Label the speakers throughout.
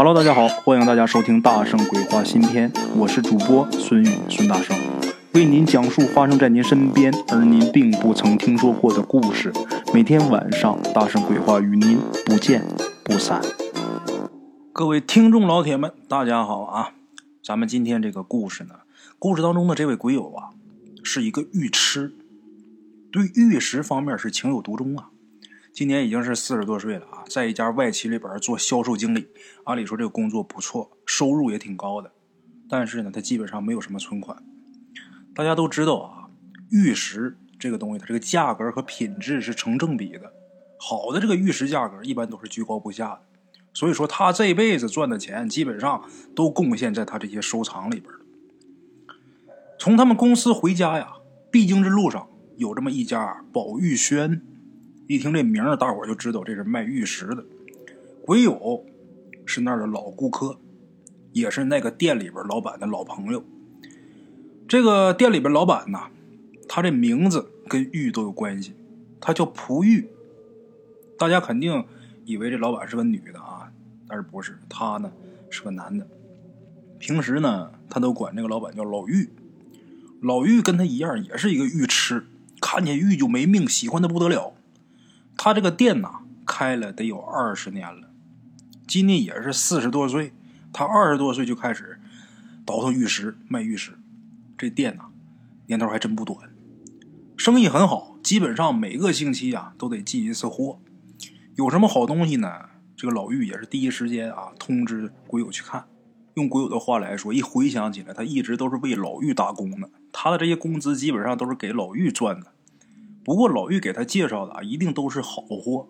Speaker 1: Hello，大家好，欢迎大家收听《大圣鬼话》新篇，我是主播孙宇，孙大圣为您讲述发生在您身边而您并不曾听说过的故事。每天晚上，《大圣鬼话》与您不见不散。各位听众老铁们，大家好啊！咱们今天这个故事呢，故事当中的这位鬼友啊，是一个玉痴，对玉石方面是情有独钟啊。今年已经是四十多岁了啊，在一家外企里边做销售经理，按理说这个工作不错，收入也挺高的，但是呢，他基本上没有什么存款。大家都知道啊，玉石这个东西，它这个价格和品质是成正比的，好的这个玉石价格一般都是居高不下的，所以说他这辈子赚的钱基本上都贡献在他这些收藏里边。从他们公司回家呀，必经之路上有这么一家宝玉轩。一听这名儿，大伙儿就知道这是卖玉石的。鬼友是那儿的老顾客，也是那个店里边老板的老朋友。这个店里边老板呢，他这名字跟玉都有关系，他叫璞玉。大家肯定以为这老板是个女的啊，但是不是，他呢是个男的。平时呢，他都管这个老板叫老玉。老玉跟他一样，也是一个玉痴，看见玉就没命，喜欢的不得了。他这个店呐，开了得有二十年了，今年也是四十多岁。他二十多岁就开始倒腾玉石、卖玉石，这店呐，年头还真不短，生意很好，基本上每个星期啊都得进一次货。有什么好东西呢？这个老玉也是第一时间啊通知鬼友去看。用鬼友的话来说，一回想起来，他一直都是为老玉打工的，他的这些工资基本上都是给老玉赚的。不过老玉给他介绍的啊，一定都是好货，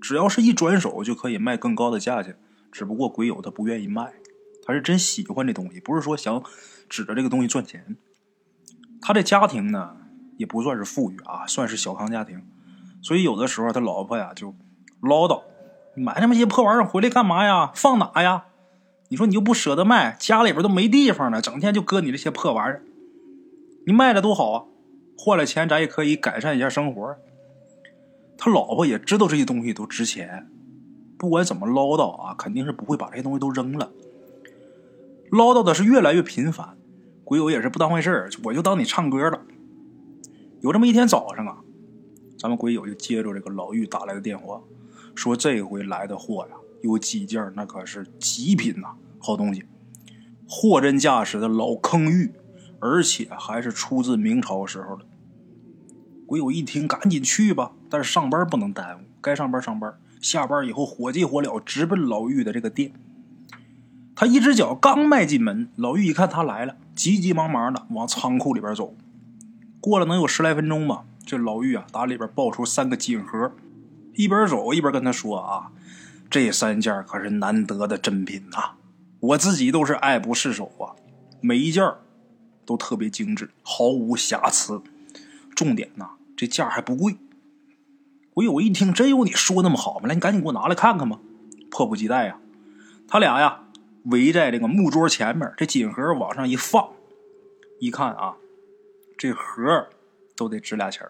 Speaker 1: 只要是一转手就可以卖更高的价钱。只不过鬼友他不愿意卖，他是真喜欢这东西，不是说想指着这个东西赚钱。他这家庭呢，也不算是富裕啊，算是小康家庭，所以有的时候他老婆呀就唠叨：“买那么些破玩意儿回来干嘛呀？放哪呀？你说你又不舍得卖，家里边都没地方了，整天就搁你这些破玩意儿，你卖了多好啊！”换了钱，咱也可以改善一下生活。他老婆也知道这些东西都值钱，不管怎么唠叨啊，肯定是不会把这些东西都扔了。唠叨的是越来越频繁，鬼友也是不当回事我就当你唱歌了。有这么一天早上啊，咱们鬼友就接着这个老玉打来的电话，说这回来的货呀，有几件那可是极品呐，好东西，货真价实的老坑玉，而且还是出自明朝时候的。鬼友一听，赶紧去吧。但是上班不能耽误，该上班上班。下班以后，火急火燎，直奔老玉的这个店。他一只脚刚迈进门，老玉一看他来了，急急忙忙的往仓库里边走。过了能有十来分钟吧，这老玉啊，打里边抱出三个锦盒，一边走一边跟他说：“啊，这三件可是难得的珍品呐，我自己都是爱不释手啊，每一件都特别精致，毫无瑕疵。重点呐。”这价还不贵，鬼友一听，真有你说那么好吗？来，你赶紧给我拿来看看吧！迫不及待呀，他俩呀围在这个木桌前面，这锦盒往上一放，一看啊，这盒都得值俩钱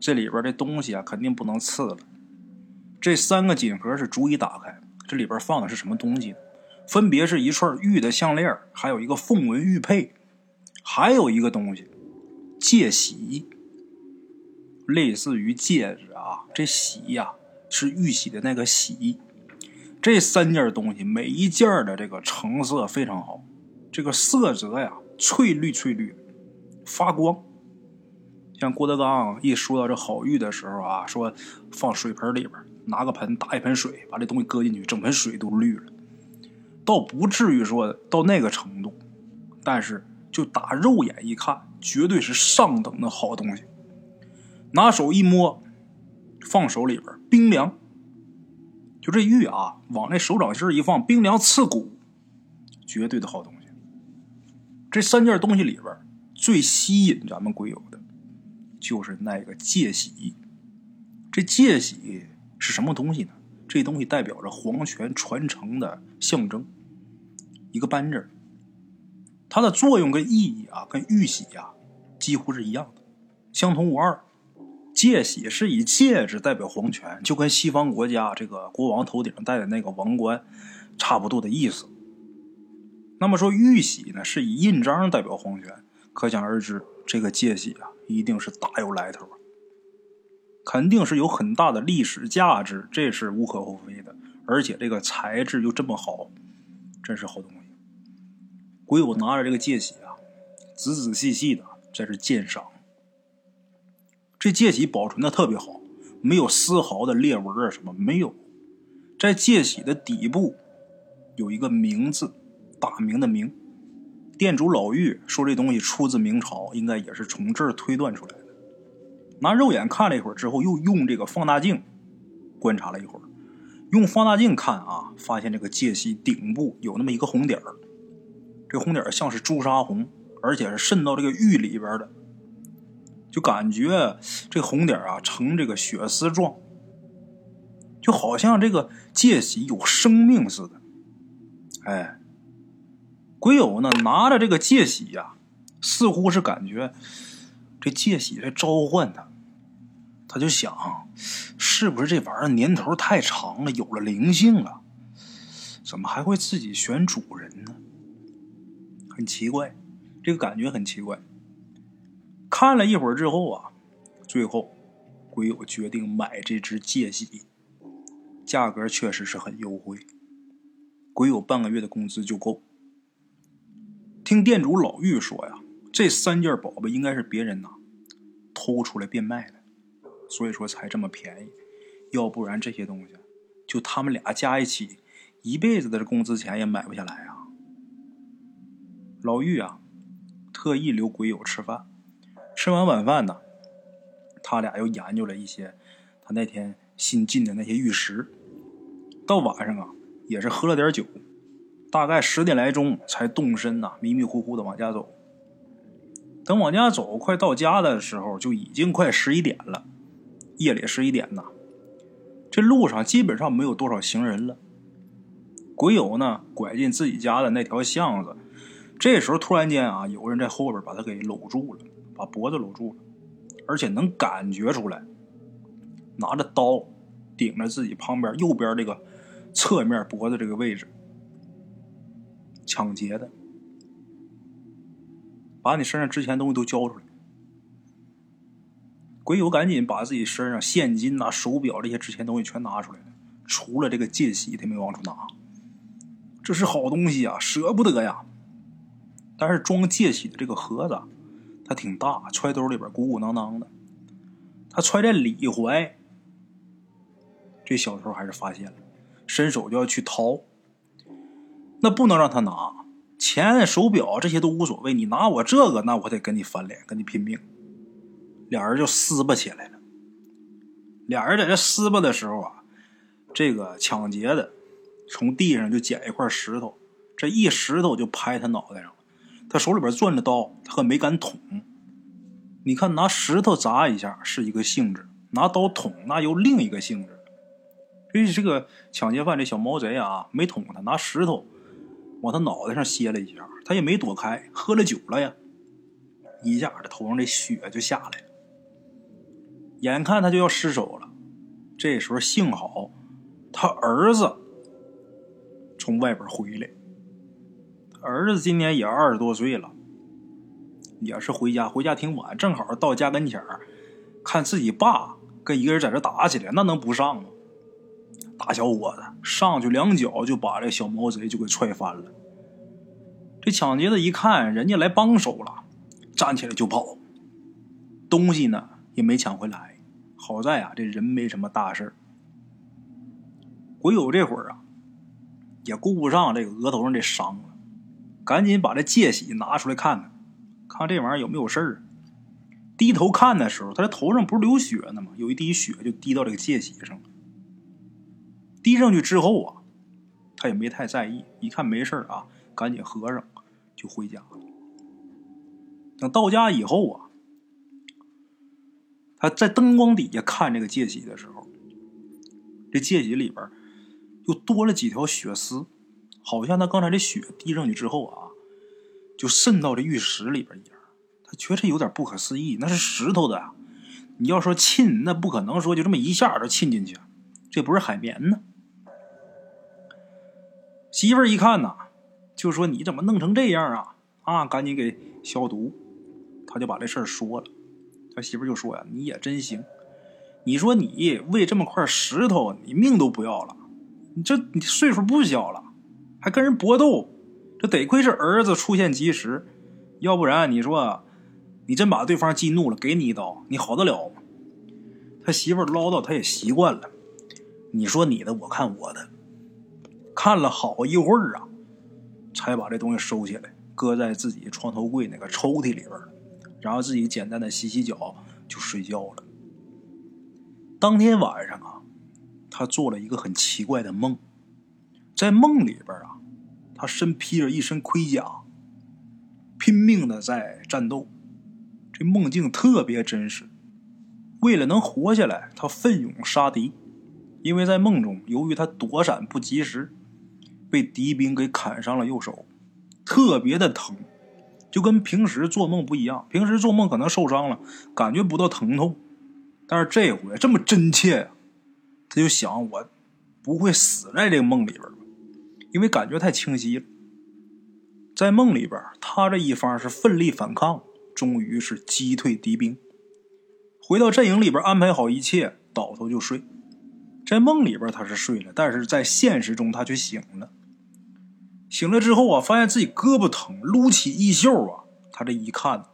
Speaker 1: 这里边这东西啊，肯定不能次了。这三个锦盒是逐一打开，这里边放的是什么东西呢？分别是一串玉的项链，还有一个凤纹玉佩，还有一个东西戒玺。类似于戒指啊，这玺呀是玉玺的那个玺。这三件东西，每一件的这个成色非常好，这个色泽呀翠绿翠绿，发光。像郭德纲一说到这好玉的时候啊，说放水盆里边，拿个盆打一盆水，把这东西搁进去，整盆水都绿了。倒不至于说到那个程度，但是就打肉眼一看，绝对是上等的好东西。拿手一摸，放手里边冰凉。就这玉啊，往那手掌心一放，冰凉刺骨，绝对的好东西。这三件东西里边最吸引咱们鬼友的，就是那个戒玺。这戒玺是什么东西呢？这东西代表着皇权传承的象征，一个扳指。它的作用跟意义啊，跟玉玺呀几乎是一样的，相同无二。戒玺是以戒指代表皇权，就跟西方国家这个国王头顶戴的那个王冠差不多的意思。那么说玉玺呢，是以印章代表皇权，可想而知，这个戒玺啊，一定是大有来头，肯定是有很大的历史价值，这是无可厚非的。而且这个材质又这么好，真是好东西。鬼友拿着这个戒玺啊，仔仔细细的在这鉴赏。这戒玺保存的特别好，没有丝毫的裂纹啊，什么没有。在戒玺的底部有一个名字，大明的明。店主老玉说这东西出自明朝，应该也是从这儿推断出来的。拿肉眼看了一会儿之后，又用这个放大镜观察了一会儿。用放大镜看啊，发现这个戒玺顶部有那么一个红点儿，这红点儿像是朱砂红，而且是渗到这个玉里边的。就感觉这红点啊呈这个血丝状，就好像这个戒喜有生命似的。哎，鬼友呢拿着这个戒喜呀，似乎是感觉这戒喜在召唤他，他就想，是不是这玩意儿年头太长了，有了灵性了？怎么还会自己选主人呢？很奇怪，这个感觉很奇怪。看了一会儿之后啊，最后鬼友决定买这只戒玺，价格确实是很优惠，鬼友半个月的工资就够。听店主老玉说呀，这三件宝贝应该是别人呐偷出来变卖的，所以说才这么便宜，要不然这些东西就他们俩加一起一辈子的工资钱也买不下来啊。老玉啊，特意留鬼友吃饭。吃完晚饭呢，他俩又研究了一些他那天新进的那些玉石。到晚上啊，也是喝了点酒，大概十点来钟才动身呐，迷迷糊糊的往家走。等往家走，快到家的时候，就已经快十一点了。夜里十一点呐，这路上基本上没有多少行人了。鬼友呢，拐进自己家的那条巷子，这时候突然间啊，有个人在后边把他给搂住了。把脖子搂住了，而且能感觉出来，拿着刀顶着自己旁边右边这个侧面脖子这个位置，抢劫的，把你身上值钱东西都交出来。鬼友赶紧把自己身上现金呐、手表这些值钱东西全拿出来了，除了这个戒玺，他没往出拿。这是好东西啊，舍不得呀。但是装戒玺的这个盒子。它挺大，揣兜里边鼓鼓囊囊的。他揣在里怀，这小偷还是发现了，伸手就要去掏。那不能让他拿钱、手表这些都无所谓，你拿我这个，那我得跟你翻脸，跟你拼命。俩人就撕巴起来了。俩人在这撕巴的时候啊，这个抢劫的从地上就捡一块石头，这一石头就拍他脑袋上了。他手里边攥着刀，他可没敢捅。你看，拿石头砸一下是一个性质，拿刀捅那又另一个性质。所以这个抢劫犯这小毛贼啊，没捅他，拿石头往他脑袋上歇了一下，他也没躲开。喝了酒了呀，一下这头上这血就下来了。眼看他就要失手了，这时候幸好他儿子从外边回来。儿子今年也二十多岁了，也是回家，回家挺晚，正好到家跟前儿，看自己爸跟一个人在这打起来，那能不上吗？大小伙子上去两脚就把这小毛贼就给踹翻了。这抢劫的一看人家来帮手了，站起来就跑，东西呢也没抢回来。好在啊，这人没什么大事鬼友这会儿啊，也顾不上这个额头上这伤了。赶紧把这戒玺拿出来看看，看这玩意儿有没有事儿。低头看的时候，他这头上不是流血呢吗？有一滴血就滴到这个戒玺上了。滴上去之后啊，他也没太在意，一看没事啊，赶紧合上就回家了。等到家以后啊，他在灯光底下看这个戒玺的时候，这戒玺里边又多了几条血丝。好像他刚才这血滴上去之后啊，就渗到这玉石里边一样。他觉得有点不可思议，那是石头的，你要说沁，那不可能说就这么一下就沁进去，这不是海绵呢。媳妇儿一看呐，就说你怎么弄成这样啊？啊，赶紧给消毒。他就把这事儿说了，他媳妇就说呀：“你也真行，你说你为这么块石头，你命都不要了，你这你岁数不小了，还跟人搏斗，这得亏是儿子出现及时，要不然你说你真把对方激怒了，给你一刀，你好得了吗？”他媳妇唠叨，他也习惯了。你说你的，我看我的，看了好一会儿啊，才把这东西收起来，搁在自己床头柜那个抽屉里边。然后自己简单的洗洗脚就睡觉了。当天晚上啊，他做了一个很奇怪的梦，在梦里边啊，他身披着一身盔甲，拼命的在战斗，这梦境特别真实。为了能活下来，他奋勇杀敌，因为在梦中，由于他躲闪不及时，被敌兵给砍伤了右手，特别的疼。就跟平时做梦不一样，平时做梦可能受伤了，感觉不到疼痛，但是这回这么真切呀，他就想我不会死在这个梦里边吧，因为感觉太清晰了。在梦里边，他这一方是奋力反抗，终于是击退敌兵，回到阵营里边安排好一切，倒头就睡。在梦里边他是睡了，但是在现实中他却醒了。醒了之后啊，发现自己胳膊疼，撸起衣袖啊，他这一看，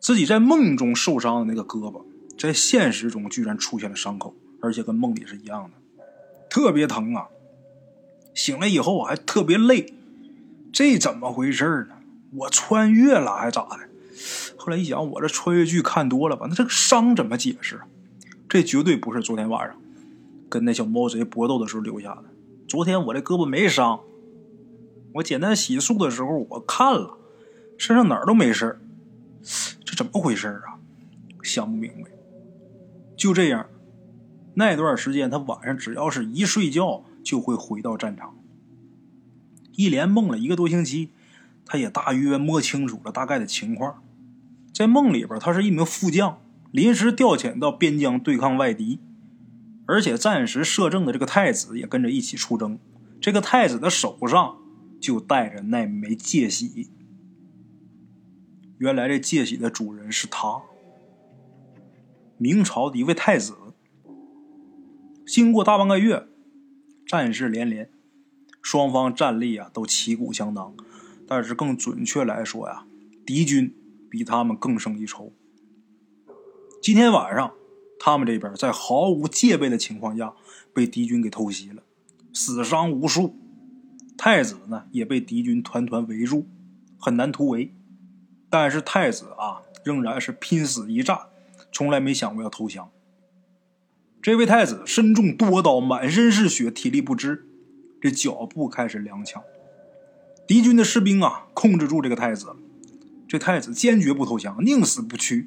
Speaker 1: 自己在梦中受伤的那个胳膊，在现实中居然出现了伤口，而且跟梦里是一样的，特别疼啊！醒了以后我还特别累，这怎么回事呢？我穿越了还咋的？后来一想，我这穿越剧看多了吧？那这个伤怎么解释？这绝对不是昨天晚上跟那小猫贼搏斗的时候留下的。昨天我这胳膊没伤。我简单洗漱的时候，我看了，身上哪儿都没事这怎么回事啊？想不明白。就这样，那段时间他晚上只要是一睡觉，就会回到战场。一连梦了一个多星期，他也大约摸清楚了大概的情况。在梦里边，他是一名副将，临时调遣到边疆对抗外敌，而且暂时摄政的这个太子也跟着一起出征。这个太子的手上。就带着那枚戒玺。原来这戒玺的主人是他，明朝的一位太子。经过大半个月，战事连连，双方战力啊都旗鼓相当，但是更准确来说呀，敌军比他们更胜一筹。今天晚上，他们这边在毫无戒备的情况下被敌军给偷袭了，死伤无数。太子呢也被敌军团团围住，很难突围。但是太子啊，仍然是拼死一战，从来没想过要投降。这位太子身中多刀，满身是血，体力不支，这脚步开始踉跄。敌军的士兵啊，控制住这个太子。这太子坚决不投降，宁死不屈。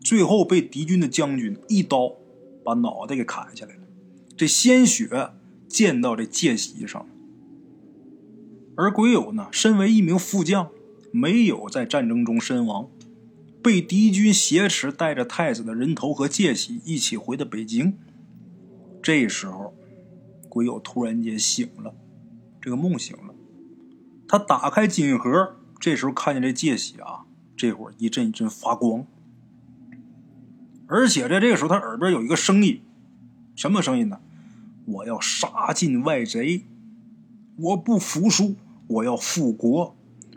Speaker 1: 最后被敌军的将军一刀把脑袋给砍下来了，这鲜血溅到这戒席上。而鬼友呢，身为一名副将，没有在战争中身亡，被敌军挟持，带着太子的人头和戒玺一起回的北京。这时候，鬼友突然间醒了，这个梦醒了。他打开金盒，这时候看见这戒玺啊，这会儿一阵一阵发光。而且在这个时候，他耳边有一个声音，什么声音呢？我要杀尽外贼，我不服输。我要复国，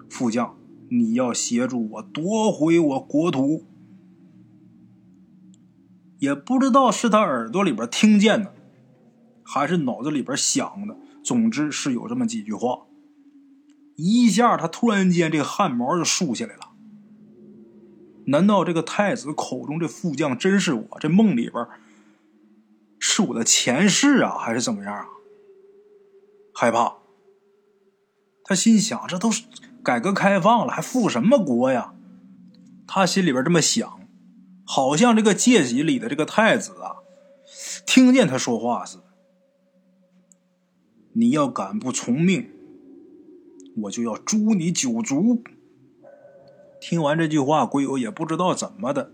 Speaker 1: 副将，你要协助我夺回我国土。也不知道是他耳朵里边听见的，还是脑子里边想的。总之是有这么几句话。一下，他突然间这个汗毛就竖起来了。难道这个太子口中这副将真是我？这梦里边是我的前世啊，还是怎么样啊？害怕。他心想：“这都是改革开放了，还复什么国呀？”他心里边这么想，好像这个戒玺里的这个太子啊，听见他说话似的。你要敢不从命，我就要诛你九族。听完这句话，鬼友也不知道怎么的，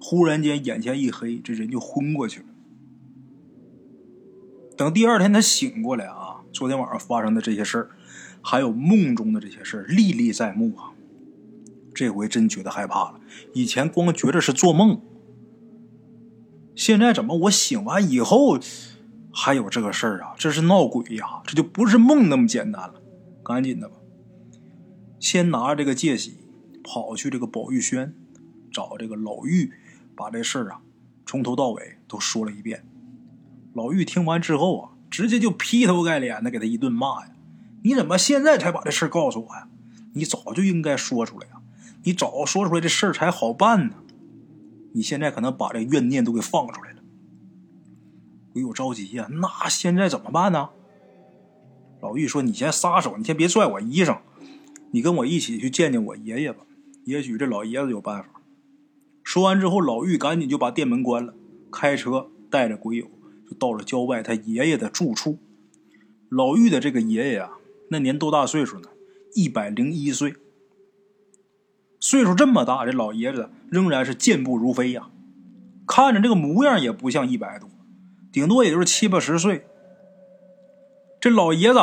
Speaker 1: 忽然间眼前一黑，这人就昏过去了。等第二天他醒过来啊，昨天晚上发生的这些事儿，还有梦中的这些事儿，历历在目啊。这回真觉得害怕了。以前光觉着是做梦，现在怎么我醒完以后还有这个事儿啊？这是闹鬼呀！这就不是梦那么简单了。赶紧的吧，先拿这个戒喜，跑去这个宝玉轩，找这个老玉，把这事儿啊从头到尾都说了一遍。老玉听完之后啊，直接就劈头盖脸的给他一顿骂呀！你怎么现在才把这事儿告诉我呀？你早就应该说出来呀！你早说出来，这事儿才好办呢。你现在可能把这怨念都给放出来了。鬼友着急呀，那现在怎么办呢？老玉说：“你先撒手，你先别拽我衣裳，你跟我一起去见见我爷爷吧。也许这老爷子有办法。”说完之后，老玉赶紧就把店门关了，开车带着鬼友就到了郊外他爷爷的住处。老玉的这个爷爷啊，那年多大岁数呢？一百零一岁。岁数这么大，这老爷子仍然是健步如飞呀，看着这个模样也不像一百多，顶多也就是七八十岁。这老爷子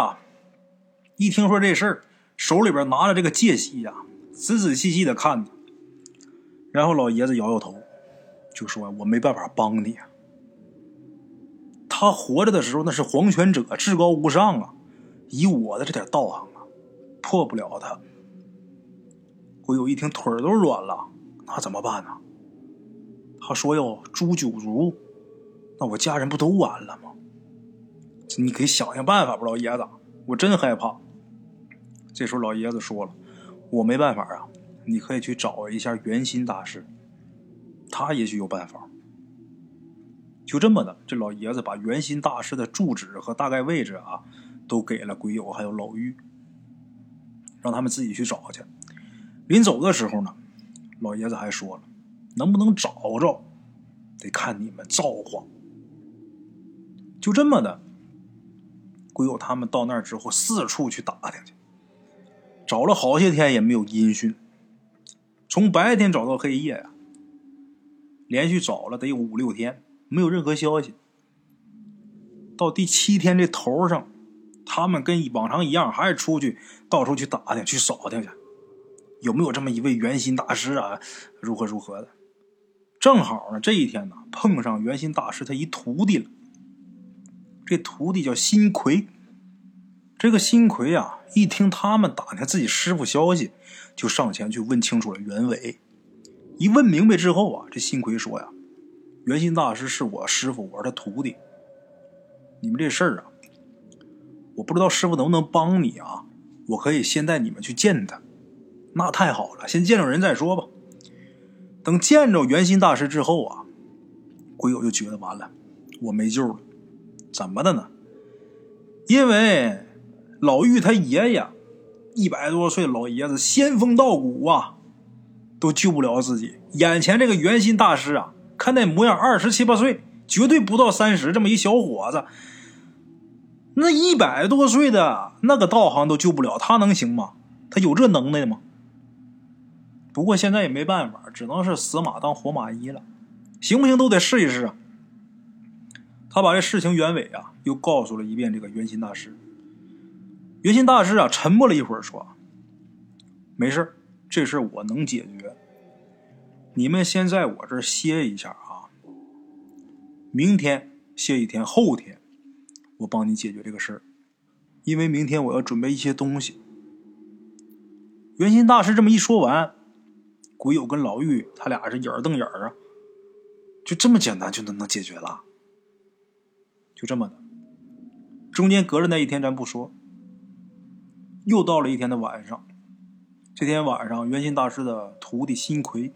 Speaker 1: 一听说这事儿，手里边拿着这个戒喜呀，仔仔细细的看着，然后老爷子摇摇头，就说：“我没办法帮你。他活着的时候那是皇权者，至高无上啊，以我的这点道行啊，破不了他。”鬼友一听，腿儿都软了。那怎么办呢？他说要诛九族，那我家人不都完了吗？你可以想想办法吧，老爷子，我真害怕。这时候老爷子说了：“我没办法啊，你可以去找一下圆心大师，他也许有办法。”就这么的，这老爷子把圆心大师的住址和大概位置啊，都给了鬼友还有老玉，让他们自己去找去。临走的时候呢，老爷子还说了：“能不能找着，得看你们造化。”就这么的，鬼友他们到那儿之后，四处去打听去，找了好些天也没有音讯。从白天找到黑夜呀，连续找了得有五六天，没有任何消息。到第七天这头上，他们跟往常一样，还是出去到处去打听、去扫听去。有没有这么一位圆心大师啊？如何如何的？正好呢，这一天呢，碰上圆心大师他一徒弟了。这徒弟叫辛奎。这个辛奎啊，一听他们打听自己师傅消息，就上前去问清楚了原委。一问明白之后啊，这辛奎说呀：“圆心大师是我师傅，我是他徒弟。你们这事儿啊，我不知道师傅能不能帮你啊？我可以先带你们去见他。”那太好了，先见着人再说吧。等见着圆心大师之后啊，鬼友就觉得完了，我没救了。怎么的呢？因为老玉他爷爷一百多岁老爷子仙风道骨啊，都救不了自己。眼前这个圆心大师啊，看那模样，二十七八岁，绝对不到三十，这么一小伙子，那一百多岁的那个道行都救不了，他能行吗？他有这能耐吗？不过现在也没办法，只能是死马当活马医了，行不行都得试一试啊。他把这事情原委啊又告诉了一遍这个圆心大师。圆心大师啊沉默了一会儿，说：“没事这事我能解决。你们先在我这儿歇一下啊，明天歇一天，后天我帮你解决这个事儿，因为明天我要准备一些东西。”圆心大师这么一说完。鬼友跟老玉，他俩是眼瞪眼儿啊，就这么简单就能能解决了，就这么的。中间隔着那一天咱不说，又到了一天的晚上。这天晚上，圆心大师的徒弟辛奎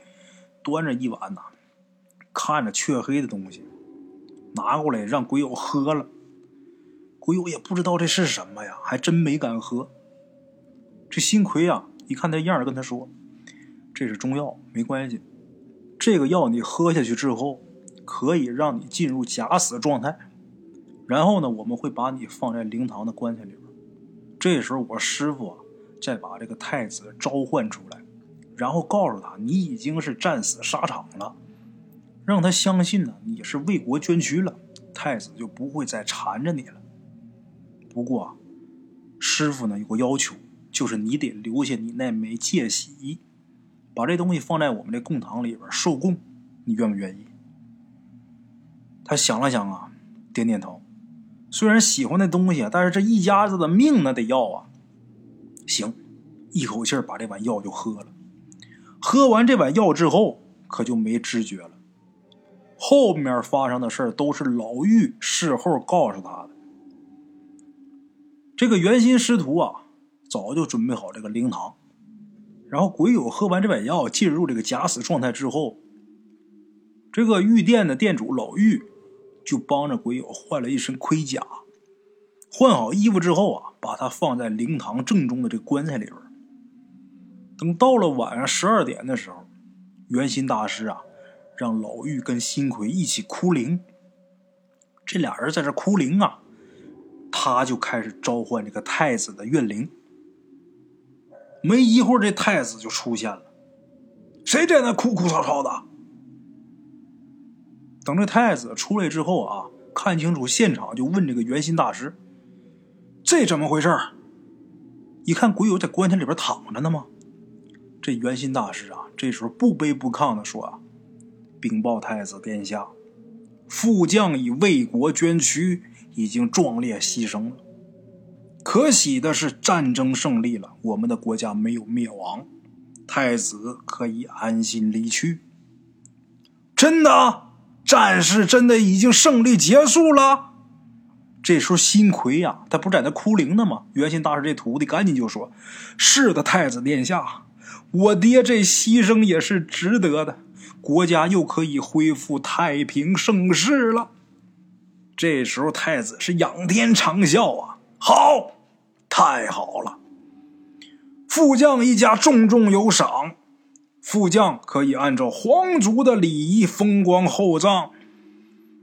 Speaker 1: 端着一碗呐，看着黢黑的东西，拿过来让鬼友喝了。鬼友也不知道这是什么呀，还真没敢喝。这辛奎啊，一看他样儿，跟他说。这是中药，没关系。这个药你喝下去之后，可以让你进入假死状态。然后呢，我们会把你放在灵堂的棺材里边。这时候，我师傅啊，再把这个太子召唤出来，然后告诉他，你已经是战死沙场了。让他相信呢你是为国捐躯了，太子就不会再缠着你了。不过，师傅呢有个要求，就是你得留下你那枚戒玺，把这东西放在我们这供堂里边受供，你愿不愿意？他想了想啊，点点头。虽然喜欢那东西，但是这一家子的命那得要啊。行，一口气把这碗药就喝了。喝完这碗药之后，可就没知觉了。后面发生的事都是老妪事后告诉他的。这个圆心师徒啊，早就准备好这个灵堂，然后鬼友喝完这碗药，进入这个假死状态之后，这个玉店的店主老妪。就帮着鬼友换了一身盔甲，换好衣服之后啊，把他放在灵堂正中的这棺材里边。等到了晚上十二点的时候，圆心大师啊，让老妪跟新奎一起哭灵。这俩人在这哭灵啊，他就开始召唤这个太子的怨灵。没一会儿，这太子就出现了。谁在那哭哭吵吵的？等这太子出来之后啊，看清楚现场，就问这个圆心大师：“这怎么回事？”一看鬼友在棺材里边躺着呢吗？这圆心大师啊，这时候不卑不亢的说：“啊，禀报太子殿下，副将已为国捐躯，已经壮烈牺牲了。可喜的是，战争胜利了，我们的国家没有灭亡，太子可以安心离去。”真的。战事真的已经胜利结束了。这时候，新奎呀，他不在那哭灵呢吗？元心大师这徒弟赶紧就说：“是的，太子殿下，我爹这牺牲也是值得的，国家又可以恢复太平盛世了。”这时候，太子是仰天长啸啊：“好，太好了！副将一家重重有赏。”副将可以按照皇族的礼仪风光厚葬，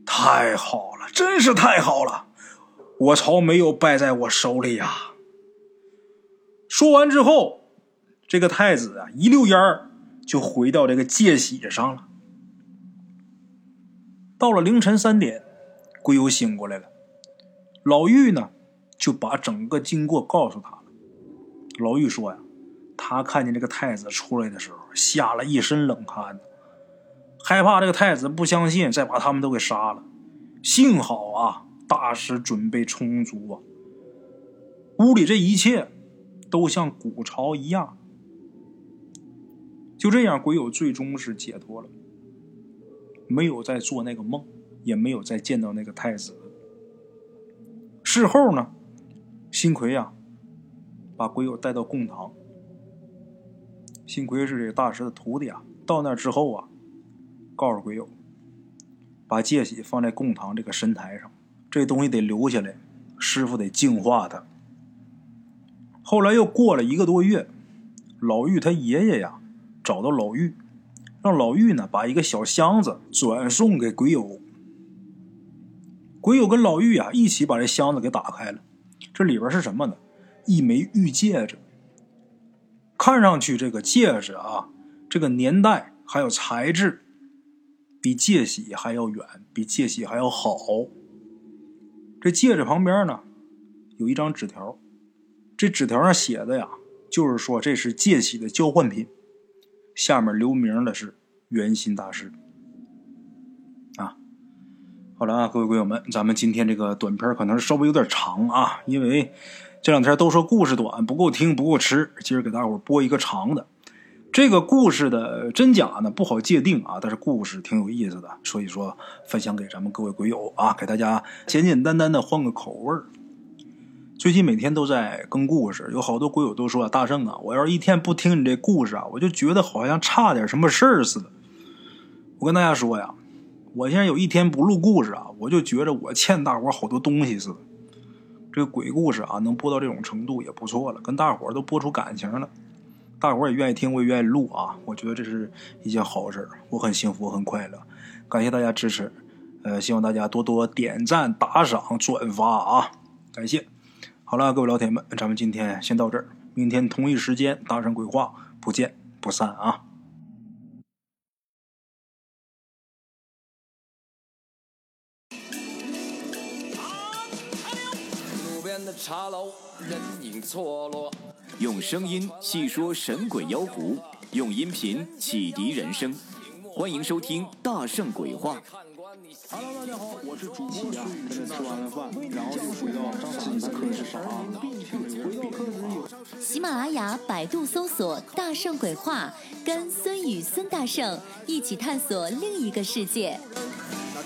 Speaker 1: 太好了，真是太好了！我朝没有败在我手里呀。说完之后，这个太子啊一溜烟儿就回到这个界喜上了。到了凌晨三点，鬼友醒过来了，老妪呢就把整个经过告诉他了。老妪说呀。他看见这个太子出来的时候，吓了一身冷汗，害怕这个太子不相信，再把他们都给杀了。幸好啊，大师准备充足啊，屋里这一切都像古朝一样。就这样，鬼友最终是解脱了，没有再做那个梦，也没有再见到那个太子。事后呢，辛奎呀，把鬼友带到供堂。幸亏是这大师的徒弟啊！到那之后啊，告诉鬼友，把戒玺放在供堂这个神台上，这东西得留下来，师傅得净化它。后来又过了一个多月，老妪他爷爷呀找到老妪，让老妪呢把一个小箱子转送给鬼友。鬼友跟老妪啊一起把这箱子给打开了，这里边是什么呢？一枚玉戒指。看上去这个戒指啊，这个年代还有材质，比戒玺还要远，比戒玺还要好。这戒指旁边呢，有一张纸条，这纸条上写的呀，就是说这是戒玺的交换品。下面留名的是圆心大师。啊，好了啊，各位鬼友们，咱们今天这个短片可能稍微有点长啊，因为。这两天都说故事短不够听不够吃，今儿给大伙播一个长的。这个故事的真假呢不好界定啊，但是故事挺有意思的，所以说分享给咱们各位鬼友啊，给大家简简单单的换个口味儿。最近每天都在更故事，有好多鬼友都说大圣啊，我要是一天不听你这故事啊，我就觉得好像差点什么事儿似的。我跟大家说呀，我现在有一天不录故事啊，我就觉着我欠大伙好多东西似的。这个鬼故事啊，能播到这种程度也不错了，跟大伙儿都播出感情了，大伙儿也愿意听，我也愿意录啊，我觉得这是一件好事我很幸福，很快乐，感谢大家支持，呃，希望大家多多点赞、打赏、转发啊，感谢。好了，各位老铁们，咱们今天先到这儿，明天同一时间大圣鬼话不见不散啊。
Speaker 2: 茶楼，人影错落。
Speaker 3: 用声音细说神鬼妖狐，用音频启迪人生。欢迎收听《大圣鬼话》。
Speaker 1: Hello，大家好，我是主播孙宇。现在吃完了饭，然后就回到自己的课室上啊。
Speaker 4: 喜马拉雅、百度搜索“大圣鬼话”，跟孙宇、孙大圣一起探索另一个世界。